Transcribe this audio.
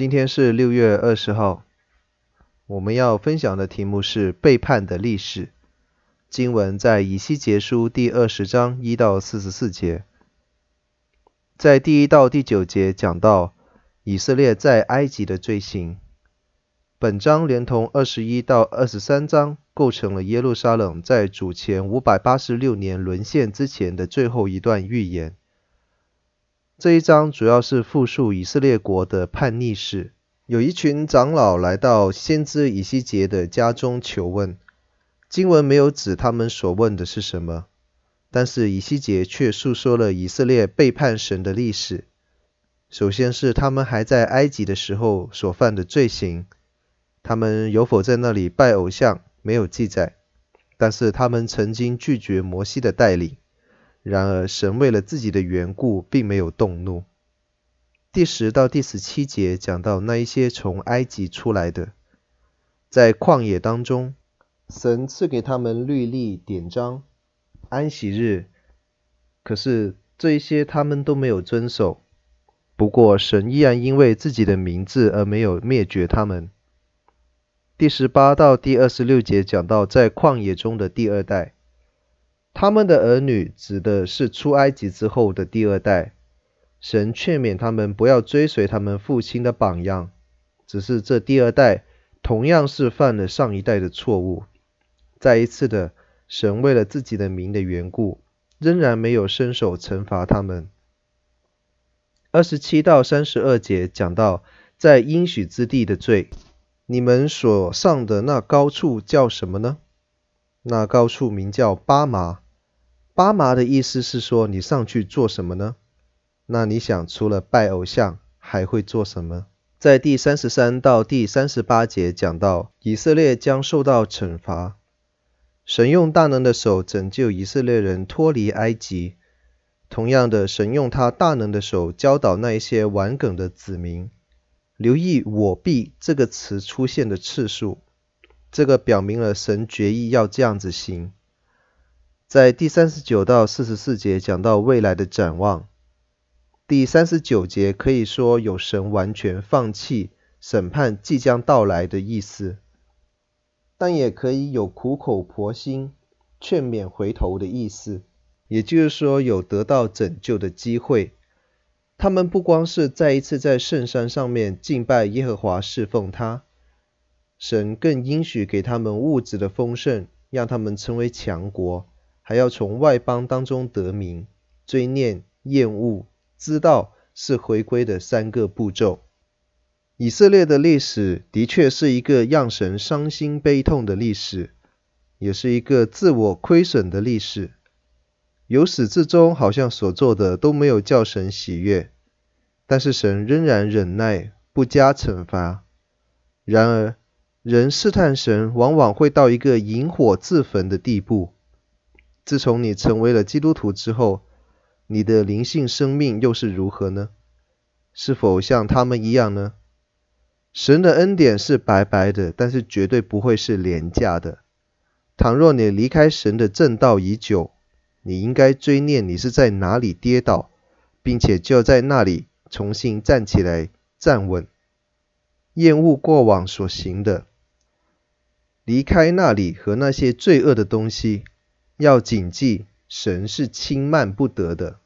今天是六月二十号，我们要分享的题目是背叛的历史。经文在以西结书第二十章一到四十四节，在第一到第九节讲到以色列在埃及的罪行。本章连同二十一到二十三章构成了耶路撒冷在主前五百八十六年沦陷之前的最后一段预言。这一章主要是复述以色列国的叛逆史。有一群长老来到先知以西结的家中求问，经文没有指他们所问的是什么，但是以西结却诉说了以色列背叛神的历史。首先是他们还在埃及的时候所犯的罪行，他们有否在那里拜偶像，没有记载，但是他们曾经拒绝摩西的带领。然而，神为了自己的缘故，并没有动怒。第十到第十七节讲到那一些从埃及出来的，在旷野当中，神赐给他们律例典章、安息日，可是这一些他们都没有遵守。不过，神依然因为自己的名字而没有灭绝他们。第十八到第二十六节讲到在旷野中的第二代。他们的儿女指的是出埃及之后的第二代。神劝勉他们不要追随他们父亲的榜样，只是这第二代同样是犯了上一代的错误。再一次的，神为了自己的名的缘故，仍然没有伸手惩罚他们。二十七到三十二节讲到在应许之地的罪，你们所上的那高处叫什么呢？那高处名叫巴麻。巴麻的意思是说，你上去做什么呢？那你想，除了拜偶像，还会做什么？在第三十三到第三十八节讲到，以色列将受到惩罚。神用大能的手拯救以色列人脱离埃及，同样的，神用他大能的手教导那一些顽梗的子民。留意“我必”这个词出现的次数，这个表明了神决意要这样子行。在第三十九到四十四节讲到未来的展望，第三十九节可以说有神完全放弃审判即将到来的意思，但也可以有苦口婆心劝勉回头的意思，也就是说有得到拯救的机会。他们不光是再一次在圣山上面敬拜耶和华侍奉他，神更应许给他们物质的丰盛，让他们成为强国。还要从外邦当中得名，追念、厌恶、知道是回归的三个步骤。以色列的历史的确是一个让神伤心悲痛的历史，也是一个自我亏损的历史。由始至终，好像所做的都没有叫神喜悦，但是神仍然忍耐，不加惩罚。然而，人试探神，往往会到一个引火自焚的地步。自从你成为了基督徒之后，你的灵性生命又是如何呢？是否像他们一样呢？神的恩典是白白的，但是绝对不会是廉价的。倘若你离开神的正道已久，你应该追念你是在哪里跌倒，并且就在那里重新站起来站稳，厌恶过往所行的，离开那里和那些罪恶的东西。要谨记，神是轻慢不得的。